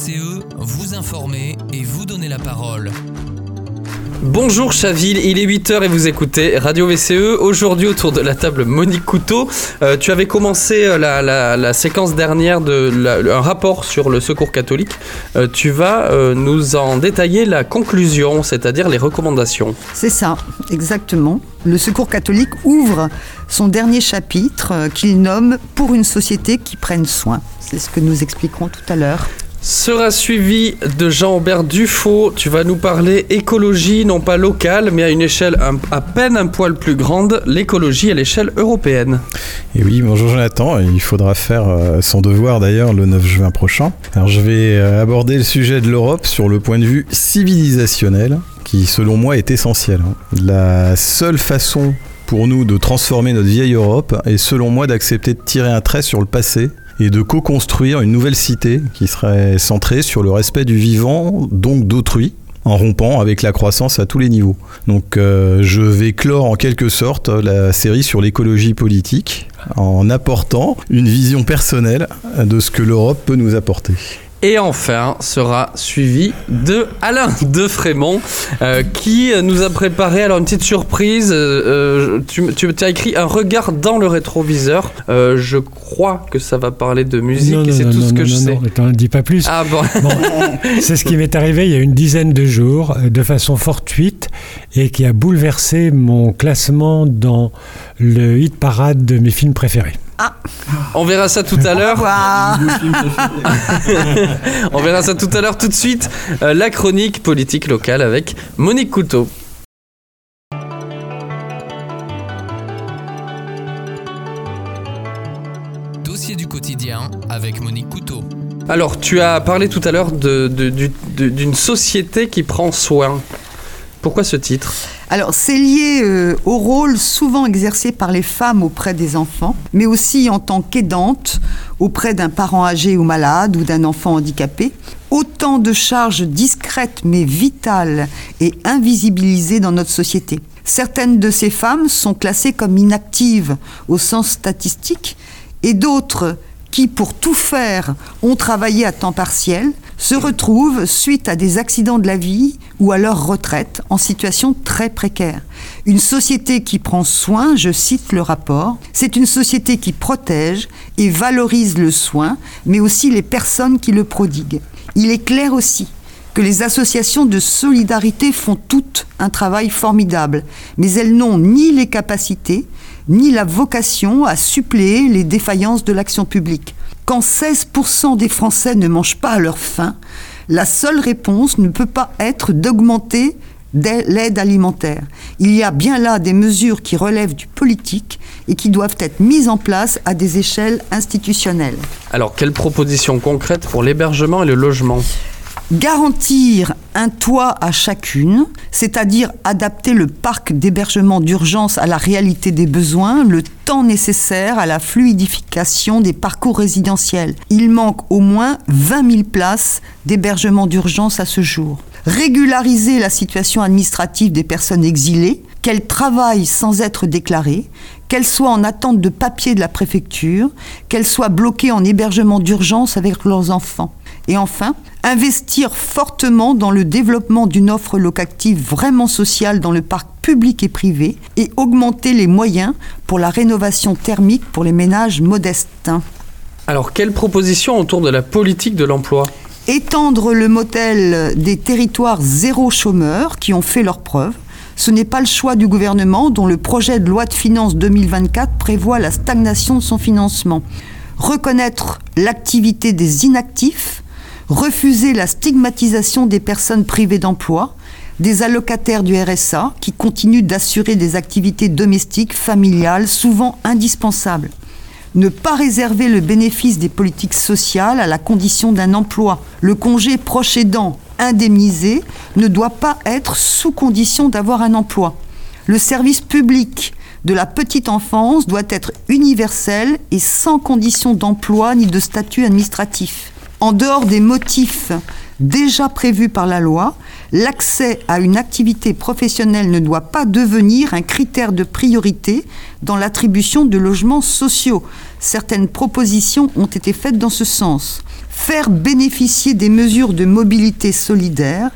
VCE, vous informer et vous donner la parole. Bonjour Chaville, il est 8h et vous écoutez Radio VCE. Aujourd'hui autour de la table Monique Couteau. Euh, tu avais commencé euh, la, séquence dernière de un rapport sur le secours catholique. Euh, tu vas nous en détailler la conclusion, c'est-à-dire les recommandations. C'est ça, exactement. Le secours catholique ouvre son dernier chapitre qu'il nomme Pour une société qui prenne soin. C'est ce que nous expliquerons tout à l'heure sera suivi de Jean-Aubert Dufaux. Tu vas nous parler écologie, non pas locale, mais à une échelle à peine un poil plus grande, l'écologie à l'échelle européenne. Et oui, bonjour Jonathan. Il faudra faire euh, son devoir d'ailleurs le 9 juin prochain. Alors je vais euh, aborder le sujet de l'Europe sur le point de vue civilisationnel, qui selon moi est essentiel. Hein. La seule façon pour nous de transformer notre vieille Europe est selon moi d'accepter de tirer un trait sur le passé et de co-construire une nouvelle cité qui serait centrée sur le respect du vivant, donc d'autrui, en rompant avec la croissance à tous les niveaux. Donc euh, je vais clore en quelque sorte la série sur l'écologie politique en apportant une vision personnelle de ce que l'Europe peut nous apporter. Et enfin sera suivi de Alain de Frémont euh, qui nous a préparé alors une petite surprise. Euh, tu, tu as écrit un regard dans le rétroviseur. Euh, je crois que ça va parler de musique et c'est tout ce que je sais. Non, ne dis pas plus. Ah bon. c'est ce qui m'est arrivé il y a une dizaine de jours de façon fortuite et qui a bouleversé mon classement dans le hit parade de mes films préférés. Ah. On verra ça tout à l'heure. On verra ça tout à l'heure. Tout de suite, euh, la chronique politique locale avec Monique Couteau. Dossier du quotidien avec Monique Couteau. Alors, tu as parlé tout à l'heure d'une société qui prend soin. Pourquoi ce titre? Alors, c'est lié euh, au rôle souvent exercé par les femmes auprès des enfants, mais aussi en tant qu'aidante auprès d'un parent âgé ou malade ou d'un enfant handicapé. Autant de charges discrètes mais vitales et invisibilisées dans notre société. Certaines de ces femmes sont classées comme inactives au sens statistique et d'autres qui, pour tout faire, ont travaillé à temps partiel, se retrouvent, suite à des accidents de la vie ou à leur retraite, en situation très précaire. Une société qui prend soin, je cite le rapport, c'est une société qui protège et valorise le soin, mais aussi les personnes qui le prodiguent. Il est clair aussi que les associations de solidarité font toutes un travail formidable, mais elles n'ont ni les capacités, ni la vocation à suppléer les défaillances de l'action publique. Quand 16% des Français ne mangent pas à leur faim, la seule réponse ne peut pas être d'augmenter l'aide alimentaire. Il y a bien là des mesures qui relèvent du politique et qui doivent être mises en place à des échelles institutionnelles. Alors, quelles propositions concrètes pour l'hébergement et le logement? Garantir un toit à chacune, c'est-à-dire adapter le parc d'hébergement d'urgence à la réalité des besoins, le temps nécessaire à la fluidification des parcours résidentiels. Il manque au moins 20 000 places d'hébergement d'urgence à ce jour. Régulariser la situation administrative des personnes exilées, qu'elles travaillent sans être déclarées, qu'elles soient en attente de papier de la préfecture, qu'elles soient bloquées en hébergement d'urgence avec leurs enfants. Et enfin, investir fortement dans le développement d'une offre locative vraiment sociale dans le parc public et privé et augmenter les moyens pour la rénovation thermique pour les ménages modestes. Alors, quelles propositions autour de la politique de l'emploi? Étendre le modèle des territoires zéro chômeur qui ont fait leurs preuves. Ce n'est pas le choix du gouvernement dont le projet de loi de finances 2024 prévoit la stagnation de son financement. Reconnaître l'activité des inactifs refuser la stigmatisation des personnes privées d'emploi, des allocataires du RSA qui continuent d'assurer des activités domestiques, familiales, souvent indispensables. Ne pas réserver le bénéfice des politiques sociales à la condition d'un emploi. Le congé proche aidant indemnisé ne doit pas être sous condition d'avoir un emploi. Le service public de la petite enfance doit être universel et sans condition d'emploi ni de statut administratif. En dehors des motifs déjà prévus par la loi, L'accès à une activité professionnelle ne doit pas devenir un critère de priorité dans l'attribution de logements sociaux. Certaines propositions ont été faites dans ce sens. Faire bénéficier des mesures de mobilité solidaire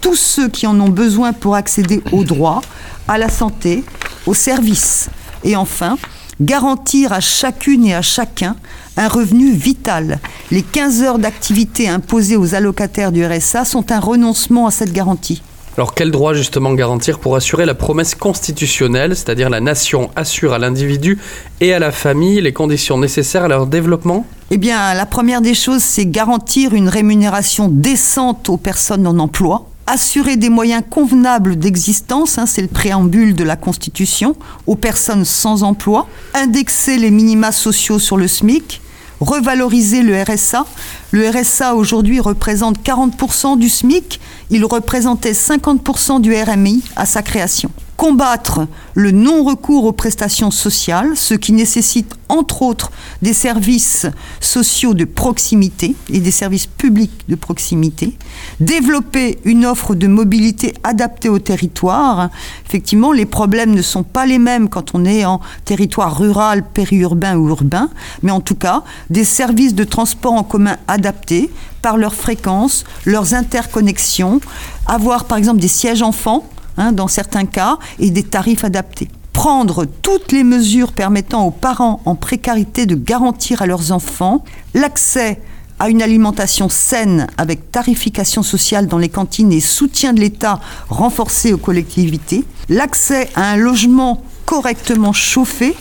tous ceux qui en ont besoin pour accéder aux droits, à la santé, aux services. Et enfin, garantir à chacune et à chacun un revenu vital. Les 15 heures d'activité imposées aux allocataires du RSA sont un renoncement à cette garantie. Alors quel droit justement garantir pour assurer la promesse constitutionnelle, c'est-à-dire la nation assure à l'individu et à la famille les conditions nécessaires à leur développement? Eh bien, la première des choses, c'est garantir une rémunération décente aux personnes en emploi, assurer des moyens convenables d'existence, hein, c'est le préambule de la Constitution, aux personnes sans emploi, indexer les minima sociaux sur le SMIC, revaloriser le RSA. Le RSA aujourd'hui représente 40% du SMIC, il représentait 50% du RMI à sa création combattre le non-recours aux prestations sociales, ce qui nécessite entre autres des services sociaux de proximité et des services publics de proximité, développer une offre de mobilité adaptée au territoire. Effectivement, les problèmes ne sont pas les mêmes quand on est en territoire rural, périurbain ou urbain, mais en tout cas, des services de transport en commun adaptés par leur fréquence, leurs interconnexions, avoir par exemple des sièges enfants Hein, dans certains cas, et des tarifs adaptés. Prendre toutes les mesures permettant aux parents en précarité de garantir à leurs enfants l'accès à une alimentation saine avec tarification sociale dans les cantines et soutien de l'État renforcé aux collectivités, l'accès à un logement correctement chauffé,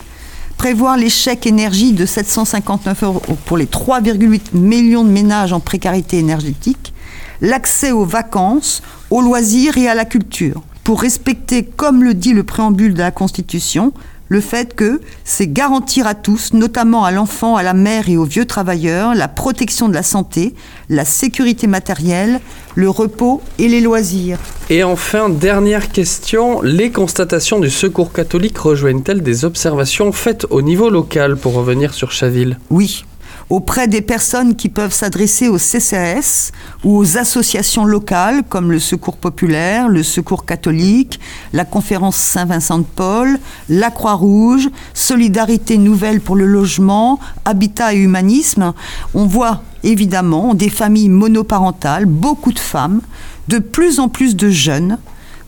prévoir les chèques énergie de 759 euros pour les 3,8 millions de ménages en précarité énergétique, l'accès aux vacances, aux loisirs et à la culture pour respecter, comme le dit le préambule de la Constitution, le fait que c'est garantir à tous, notamment à l'enfant, à la mère et aux vieux travailleurs, la protection de la santé, la sécurité matérielle, le repos et les loisirs. Et enfin, dernière question, les constatations du Secours catholique rejoignent-elles des observations faites au niveau local pour revenir sur Chaville? Oui, auprès des personnes qui peuvent s'adresser au CCAS ou aux associations locales comme le Secours populaire, le Secours catholique, la Conférence Saint-Vincent de Paul, la Croix-Rouge, Solidarité nouvelle pour le logement, Habitat et Humanisme. On voit évidemment des familles monoparentales, beaucoup de femmes, de plus en plus de jeunes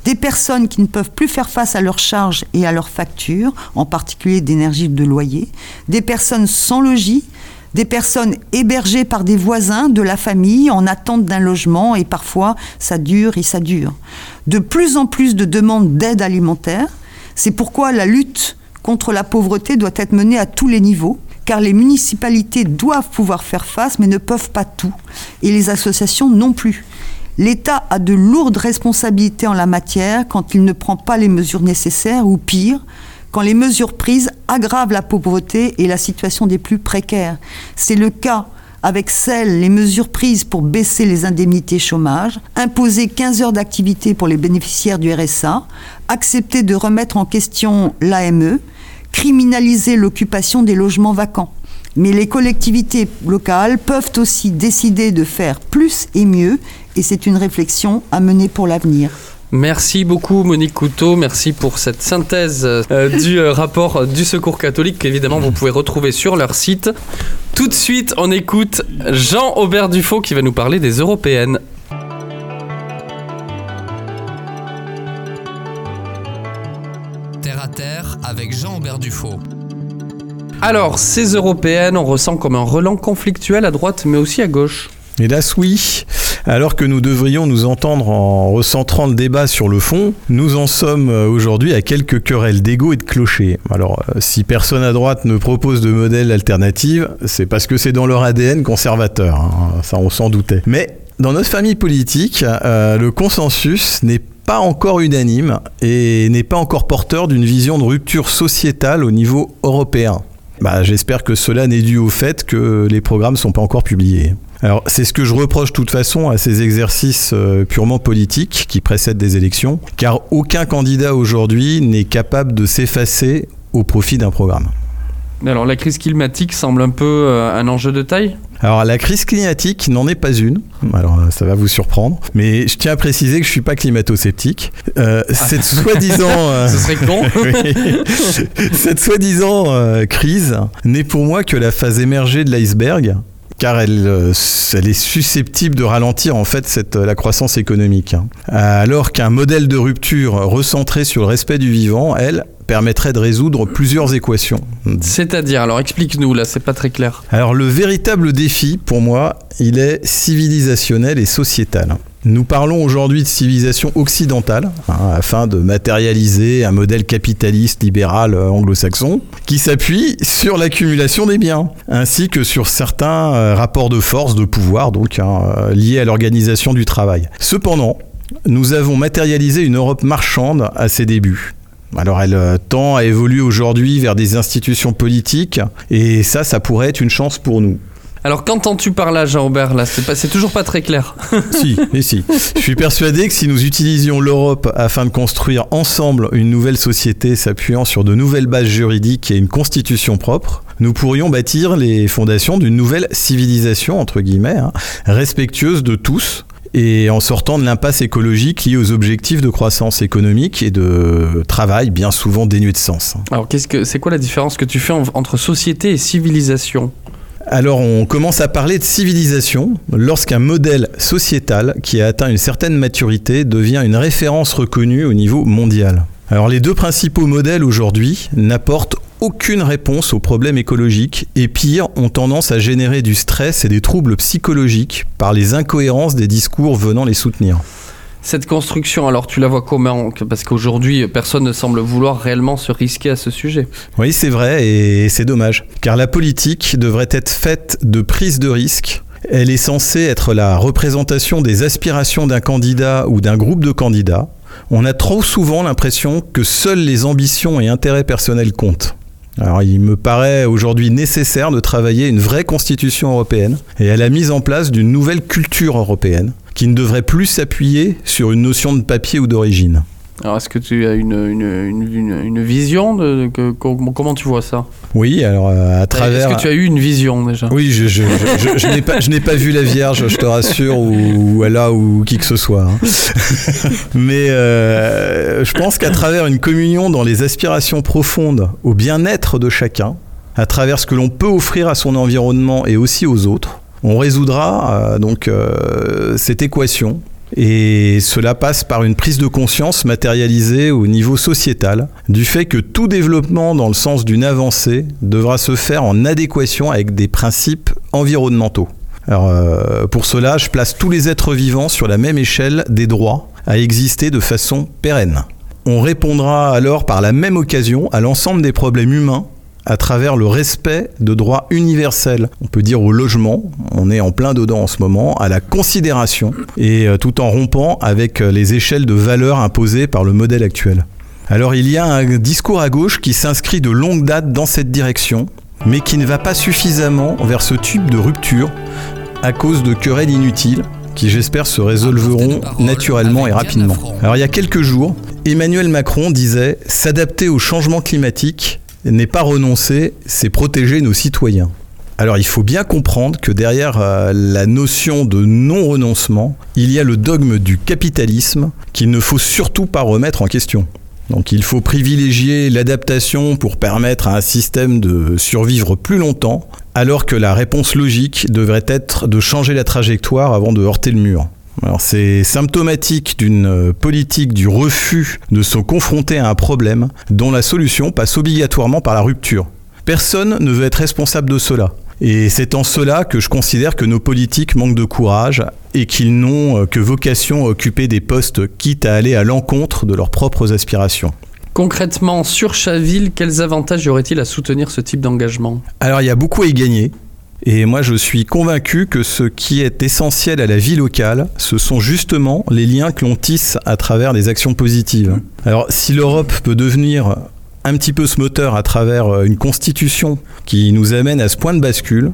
des personnes qui ne peuvent plus faire face à leurs charges et à leurs factures, en particulier d'énergie de loyer, des personnes sans logis, des personnes hébergées par des voisins de la famille en attente d'un logement et parfois ça dure et ça dure. De plus en plus de demandes d'aide alimentaire. C'est pourquoi la lutte contre la pauvreté doit être menée à tous les niveaux car les municipalités doivent pouvoir faire face mais ne peuvent pas tout et les associations non plus. L'État a de lourdes responsabilités en la matière quand il ne prend pas les mesures nécessaires ou pire, quand les mesures prises aggravent la pauvreté et la situation des plus précaires. C'est le cas avec celles, les mesures prises pour baisser les indemnités chômage, imposer 15 heures d'activité pour les bénéficiaires du RSA, accepter de remettre en question l'AME, criminaliser l'occupation des logements vacants. Mais les collectivités locales peuvent aussi décider de faire plus et mieux, et c'est une réflexion à mener pour l'avenir. Merci beaucoup Monique Couteau, merci pour cette synthèse euh, du euh, rapport du Secours catholique qu'évidemment vous pouvez retrouver sur leur site. Tout de suite, on écoute Jean Aubert Dufaux qui va nous parler des européennes. Terre à terre avec Jean Aubert Dufaux. Alors, ces européennes, on ressent comme un relent conflictuel à droite mais aussi à gauche. Hélas oui. Alors que nous devrions nous entendre en recentrant le débat sur le fond, nous en sommes euh, aujourd'hui à quelques querelles d'ego et de clochers. Alors euh, si personne à droite ne propose de modèle alternatif, c'est parce que c'est dans leur ADN conservateur, hein. ça on s'en doutait. Mais dans notre famille politique, euh, le consensus n'est pas encore unanime et n'est pas encore porteur d'une vision de rupture sociétale au niveau européen. Bah, J'espère que cela n'est dû au fait que les programmes ne sont pas encore publiés. Alors c'est ce que je reproche de toute façon à ces exercices euh, purement politiques qui précèdent des élections, car aucun candidat aujourd'hui n'est capable de s'effacer au profit d'un programme. Alors la crise climatique semble un peu euh, un enjeu de taille? Alors la crise climatique n'en est pas une. Alors euh, ça va vous surprendre, mais je tiens à préciser que je suis pas climato-sceptique. Euh, cette soi-disant, euh, Ce serait con. Oui. cette soi-disant crise n'est pour moi que la phase émergée de l'iceberg. Car elle, euh, elle est susceptible de ralentir en fait cette, la croissance économique. hein. Alors qu'un modèle de rupture recentré sur le respect du vivant, elle, permettrait de résoudre plusieurs équations. C'est-à-dire, alors explique-nous, là, c'est pas très clair. Alors le véritable défi, pour moi, il est civilisationnel et sociétal. Nous parlons aujourd'hui de civilisation occidentale, hein, afin de matérialiser un modèle capitaliste libéral euh, anglo-saxon, qui s'appuie sur l'accumulation des biens, ainsi que sur certains euh, rapports de force, de pouvoir, donc hein, euh, liés à l'organisation du travail. Cependant, nous avons matérialisé une Europe marchande à ses débuts. Alors elle tend à évoluer aujourd'hui vers des institutions politiques et ça, ça pourrait être une chance pour nous. Alors qu'entends-tu par là, Jean-Robert Là, c'est pas- c'est toujours pas très clair. si, et si. Je suis persuadé que si nous utilisions l'Europe afin de construire ensemble une nouvelle société s'appuyant sur de nouvelles bases juridiques et une constitution propre, nous pourrions bâtir les fondations d'une nouvelle civilisation, entre guillemets, hein, respectueuse de tous et en sortant de l'impasse écologique liée aux objectifs de croissance économique et de travail bien souvent dénués de sens. Alors, qu'est-ce que c'est quoi la différence que tu fais en- entre société et civilisation? Alors on commence à parler de civilisation lorsqu'un modèle sociétal qui a atteint une certaine maturité devient une référence reconnue au niveau mondial. Alors les deux principaux modèles aujourd'hui n'apportent aucune réponse aux problèmes écologiques et pire, ont tendance à générer du stress et des troubles psychologiques par les incohérences des discours venant les soutenir. Cette construction, alors tu la vois comment Parce qu'aujourd'hui, personne ne semble vouloir réellement se risquer à ce sujet. Oui, c'est vrai et c'est dommage. Car la politique devrait être faite de prise de risque. Elle est censée être la représentation des aspirations d'un candidat ou d'un groupe de candidats. On a trop souvent l'impression que seules les ambitions et intérêts personnels comptent. Alors il me paraît aujourd'hui nécessaire de travailler une vraie constitution européenne et à la mise en place d'une nouvelle culture européenne qui ne devrait plus s'appuyer sur une notion de papier ou d'origine. Alors, est-ce que tu as une, une, une, une- une vision de, comment, comment tu vois ça? Oui, alors euh, à travers... Est-ce que tu as eu une vision déjà? Oui, je, je, je, je- je n'ai pas, je n'ai pas vu la Vierge, je te rassure, ou, ou Allah, ou qui que ce soit. hein. Mais euh, je pense qu'à travers une communion dans les aspirations profondes au bien-être de chacun, à travers ce que l'on peut offrir à son environnement et aussi aux autres, on résoudra euh, donc euh, cette équation. Et cela passe par une prise de conscience matérialisée au niveau sociétal du fait que tout développement dans le sens d'une avancée devra se faire en adéquation avec des principes environnementaux. Euh, pour cela, je place tous les êtres vivants sur la même échelle des droits à exister de façon pérenne. On répondra alors par la même occasion à l'ensemble des problèmes humains à travers le respect de droits universels. On peut dire au logement, on est en plein dedans en ce moment, à la considération, et euh, tout en rompant avec euh, les échelles de valeurs imposées par le modèle actuel. Alors il y a un discours à gauche qui s'inscrit de longue date dans cette direction, mais qui ne va pas suffisamment vers ce type de rupture à cause de querelles inutiles qui j'espère se résolveront naturellement et rapidement. Alors il y a quelques jours, Emmanuel Macron disait s'adapter au changement climatique n'est pas renoncer, c'est protéger nos citoyens. Alors il faut bien comprendre que derrière euh, la notion de non-renoncement, il y a le dogme du capitalisme qu'il ne faut surtout pas remettre en question. Donc il faut privilégier l'adaptation pour permettre à un système de survivre plus longtemps, alors que la réponse logique devrait être de changer la trajectoire avant de heurter le mur. Alors c'est symptomatique d'une euh, politique du refus de se confronter à un problème dont la solution passe obligatoirement par la rupture. Personne ne veut être responsable de cela. Et c'est en cela que je considère que nos politiques manquent de courage et qu'ils n'ont euh, que vocation à occuper des postes quitte à aller à l'encontre de leurs propres aspirations. Concrètement, sur Chaville, quels avantages y aurait-il à soutenir ce type d'engagement? Alors il y a beaucoup à y gagner. Et moi je suis convaincu que ce qui est essentiel à la vie locale, ce sont justement les liens que l'on tisse à travers des actions positives. Alors si l'Europe peut devenir un petit peu ce moteur à travers euh, une constitution qui nous amène à ce point de bascule,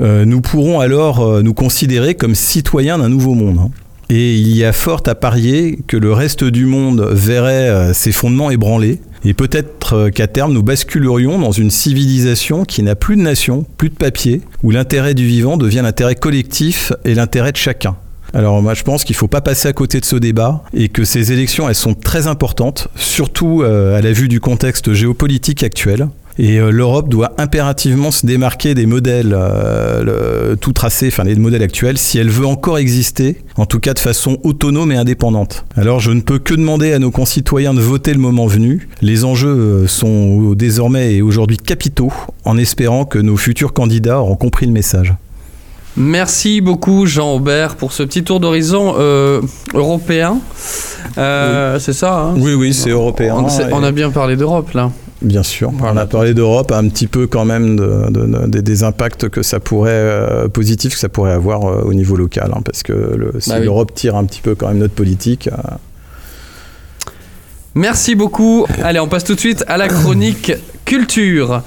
euh, nous pourrons alors euh, nous considérer comme citoyens d'un nouveau monde. Et il y a fort à parier que le reste du monde verrait euh, ses fondements ébranlés. Et peut-être euh, qu'à terme, nous basculerions dans une civilisation qui n'a plus de nation, plus de papier, où l'intérêt du vivant devient l'intérêt collectif et l'intérêt de chacun. Alors moi je pense qu'il ne faut pas passer à côté de ce débat et que ces élections elles sont très importantes, surtout euh, à la vue du contexte géopolitique actuel. Et euh, l'Europe doit impérativement se démarquer des modèles euh, le- tout tracés, enfin des modèles actuels, si elle veut encore exister, en tout cas de façon autonome et indépendante. Alors je ne peux que demander à nos concitoyens de voter le moment venu. Les enjeux euh, sont désormais et aujourd'hui capitaux, en espérant que nos futurs candidats auront compris le message. Merci beaucoup Jean-Aubert pour ce petit tour d'horizon euh, européen. Euh, C'est ça hein? Oui, oui, c'est européen. on a bien parlé d'Europe là. Bien sûr. On a parlé d'Europe, un petit peu quand même de, de- de- des- des impacts que ça pourrait euh, positifs que ça pourrait avoir euh, au niveau local, hein, parce que le- si Bah oui. l'Europe tire un petit peu quand même notre politique. euh, Merci beaucoup. Allez, on passe tout de suite à la chronique culture.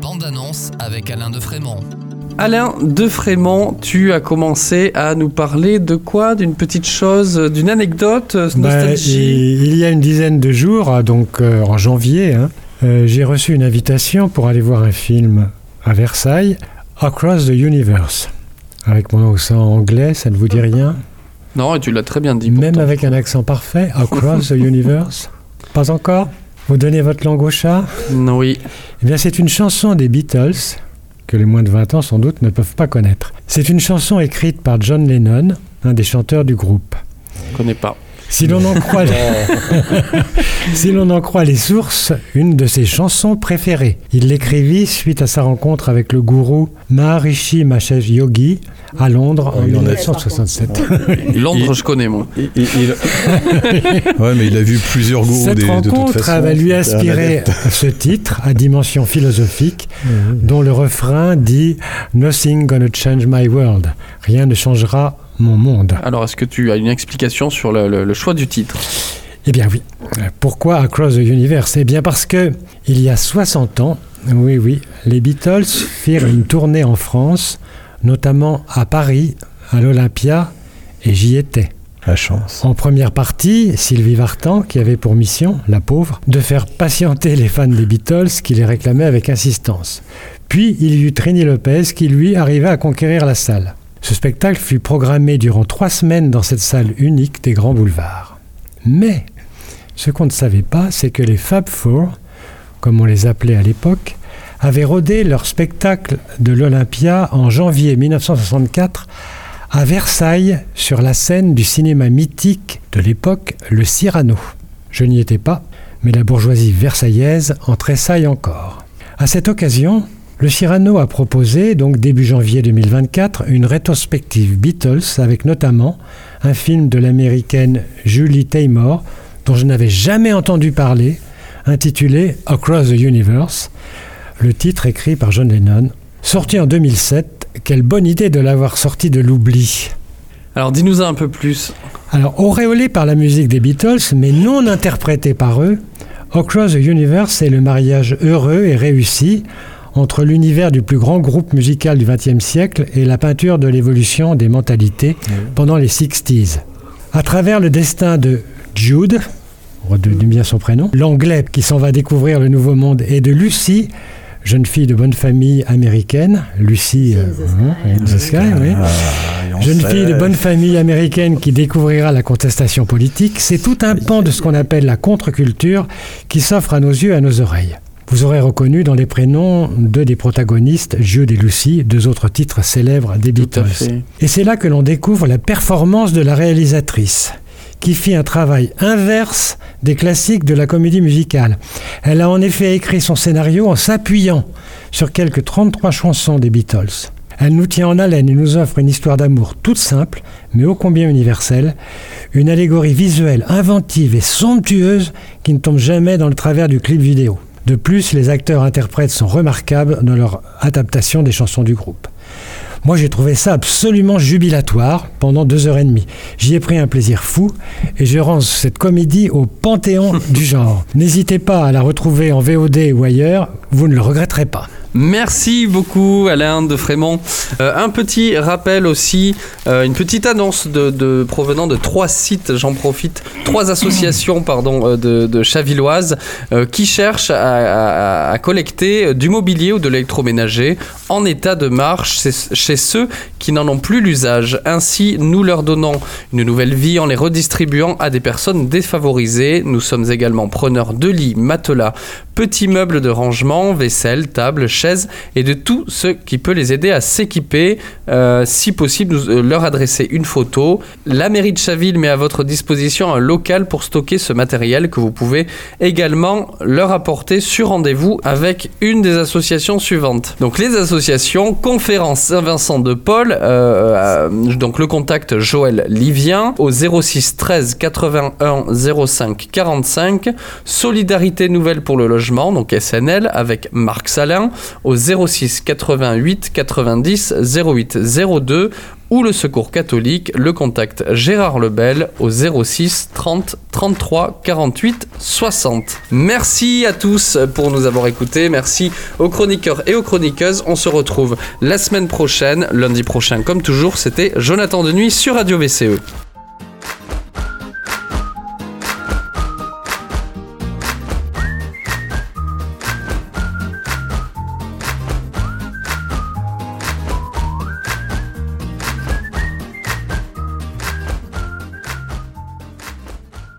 Bande annonce avec Alain de Frémont. Alain de Frémont, tu as commencé à nous parler de quoi? D'une petite chose, d'une anecdote, euh, Bah, nostalgie? il il y a une dizaine de jours, ah, donc euh, en janvier, hein, euh, j'ai reçu une invitation pour aller voir un film à Versailles, Across the Universe. Avec mon accent anglais, ça ne vous dit rien? Non, et tu l'as très bien dit. Même pourtant. avec un accent parfait, Across the Universe Pas encore? Vous donnez votre langue au chat? Non, oui. Eh bien, c'est une chanson des Beatles que les moins de 20 ans sans doute ne peuvent pas connaître. C'est une chanson écrite par John Lennon, un des chanteurs du groupe. Je connais pas. Si l'on en croit si l'on en croit les sources, une de ses chansons préférées. Il l'écrivit suite à sa rencontre avec le gourou Maharishi Mahesh Yogi à Londres en Oui, on a- 1967. Londres, je connais moi. il- il- il- ouais, mais il a vu plusieurs gourous Cette des- de toute rencontre façon. va lui inspirer ce titre à dimension philosophique, dont le refrain dit Nothing gonna change my world. Rien ne changera mon monde. Alors, est-ce que tu as une explication sur le, le- le choix du titre? Eh bien oui. Pourquoi Across the Universe Eh bien parce que il y a 60 ans, oui oui, les Beatles firent une tournée en France, notamment à Paris, à l'Olympia, et j'y étais. La chance. En première partie, Sylvie Vartan, qui avait pour mission, la pauvre, de faire patienter les fans des Beatles qui les réclamaient avec insistance. Puis il y eut Trini Lopez qui, lui, arriva à conquérir la salle. Ce spectacle fut programmé durant trois semaines dans cette salle unique des grands boulevards. Mais ce qu'on ne savait pas, c'est que les Fab Four, comme on les appelait à l'époque, avaient rodé leur spectacle de l'Olympia en janvier 1964 à Versailles sur la scène du cinéma mythique de l'époque, le Cyrano. Je n'y étais pas, mais la bourgeoisie versaillaise en tressaille encore. À cette occasion, le Cyrano a proposé, donc début janvier 2024, une rétrospective Beatles avec notamment un film de l'américaine Julie Taymor, dont je n'avais jamais entendu parler, intitulé Across the Universe, le titre écrit par John Lennon. Sorti en 2007, quelle bonne idée de l'avoir sorti de l'oubli. Alors, dis-nous un peu plus. Alors, auréolé par la musique des Beatles, mais non interprété par eux, Across the Universe est le mariage heureux et réussi entre l'univers du plus grand groupe musical du XXe siècle et la peinture de l'évolution des mentalités pendant les 60s. À travers le destin de Jude, redonnez bien son prénom, l'anglais qui s'en va découvrir le nouveau monde, et de Lucy, jeune fille de bonne famille américaine, Lucy euh, in the Sky, oui. Ah, Jeune fille de bonne famille américaine qui découvrira la contestation politique, c'est tout un pan de ce qu'on appelle la contre-culture qui s'offre à nos yeux et à nos oreilles. Vous aurez reconnu dans les prénoms deux des protagonistes, Jude et Lucy, deux autres titres célèbres des Beatles. Et c'est là que l'on découvre la performance de la réalisatrice, qui fit un travail inverse des classiques de la comédie musicale. Elle a en effet écrit son scénario en s'appuyant sur quelques 33 chansons des Beatles. Elle nous tient en haleine et nous offre une histoire d'amour toute simple, mais ô combien universelle, une allégorie visuelle inventive et somptueuse qui ne tombe jamais dans le travers du clip vidéo. De plus, les acteurs-interprètes sont remarquables dans leur adaptation des chansons du groupe. Moi, j'ai trouvé ça absolument jubilatoire pendant deux heures et demie. J'y ai pris un plaisir fou et je range cette comédie au panthéon du genre. N'hésitez pas à la retrouver en VOD ou ailleurs, vous ne le regretterez pas. Merci beaucoup Alain de Frémont. Euh, un petit rappel aussi, euh, une petite annonce de, provenant de trois sites, j'en profite, trois associations pardon, euh, de, de Chavilloise euh, qui cherchent à, collecter du mobilier ou de l'électroménager en état de marche chez, chez ceux qui n'en ont plus l'usage. Ainsi, nous leur donnons une nouvelle vie en les redistribuant à des personnes défavorisées. Nous sommes également preneurs de lits, matelas, petits meubles de rangement, vaisselle, table, chaises et de tout ce qui peut les aider à s'équiper. Euh, si possible, nous, euh, leur adresser une photo. La mairie de Chaville met à votre disposition un local pour stocker ce matériel que vous pouvez également leur apporter sur rendez-vous avec une des associations suivantes. Donc les associations Conférence Saint-Vincent de Paul, euh, donc le contact Joël Livien au 06 13 81 05 45, Solidarité Nouvelle pour le Logement, donc SNL, avec Marc Salin au 06 88 90 08 02 ou le Secours catholique, le contact Gérard Lebel au 06 30 33 48 60. Merci à tous pour nous avoir écoutés, merci aux chroniqueurs et aux chroniqueuses. On se retrouve la semaine prochaine, lundi prochain comme toujours, c'était Jonathan Denuy sur Radio VCE.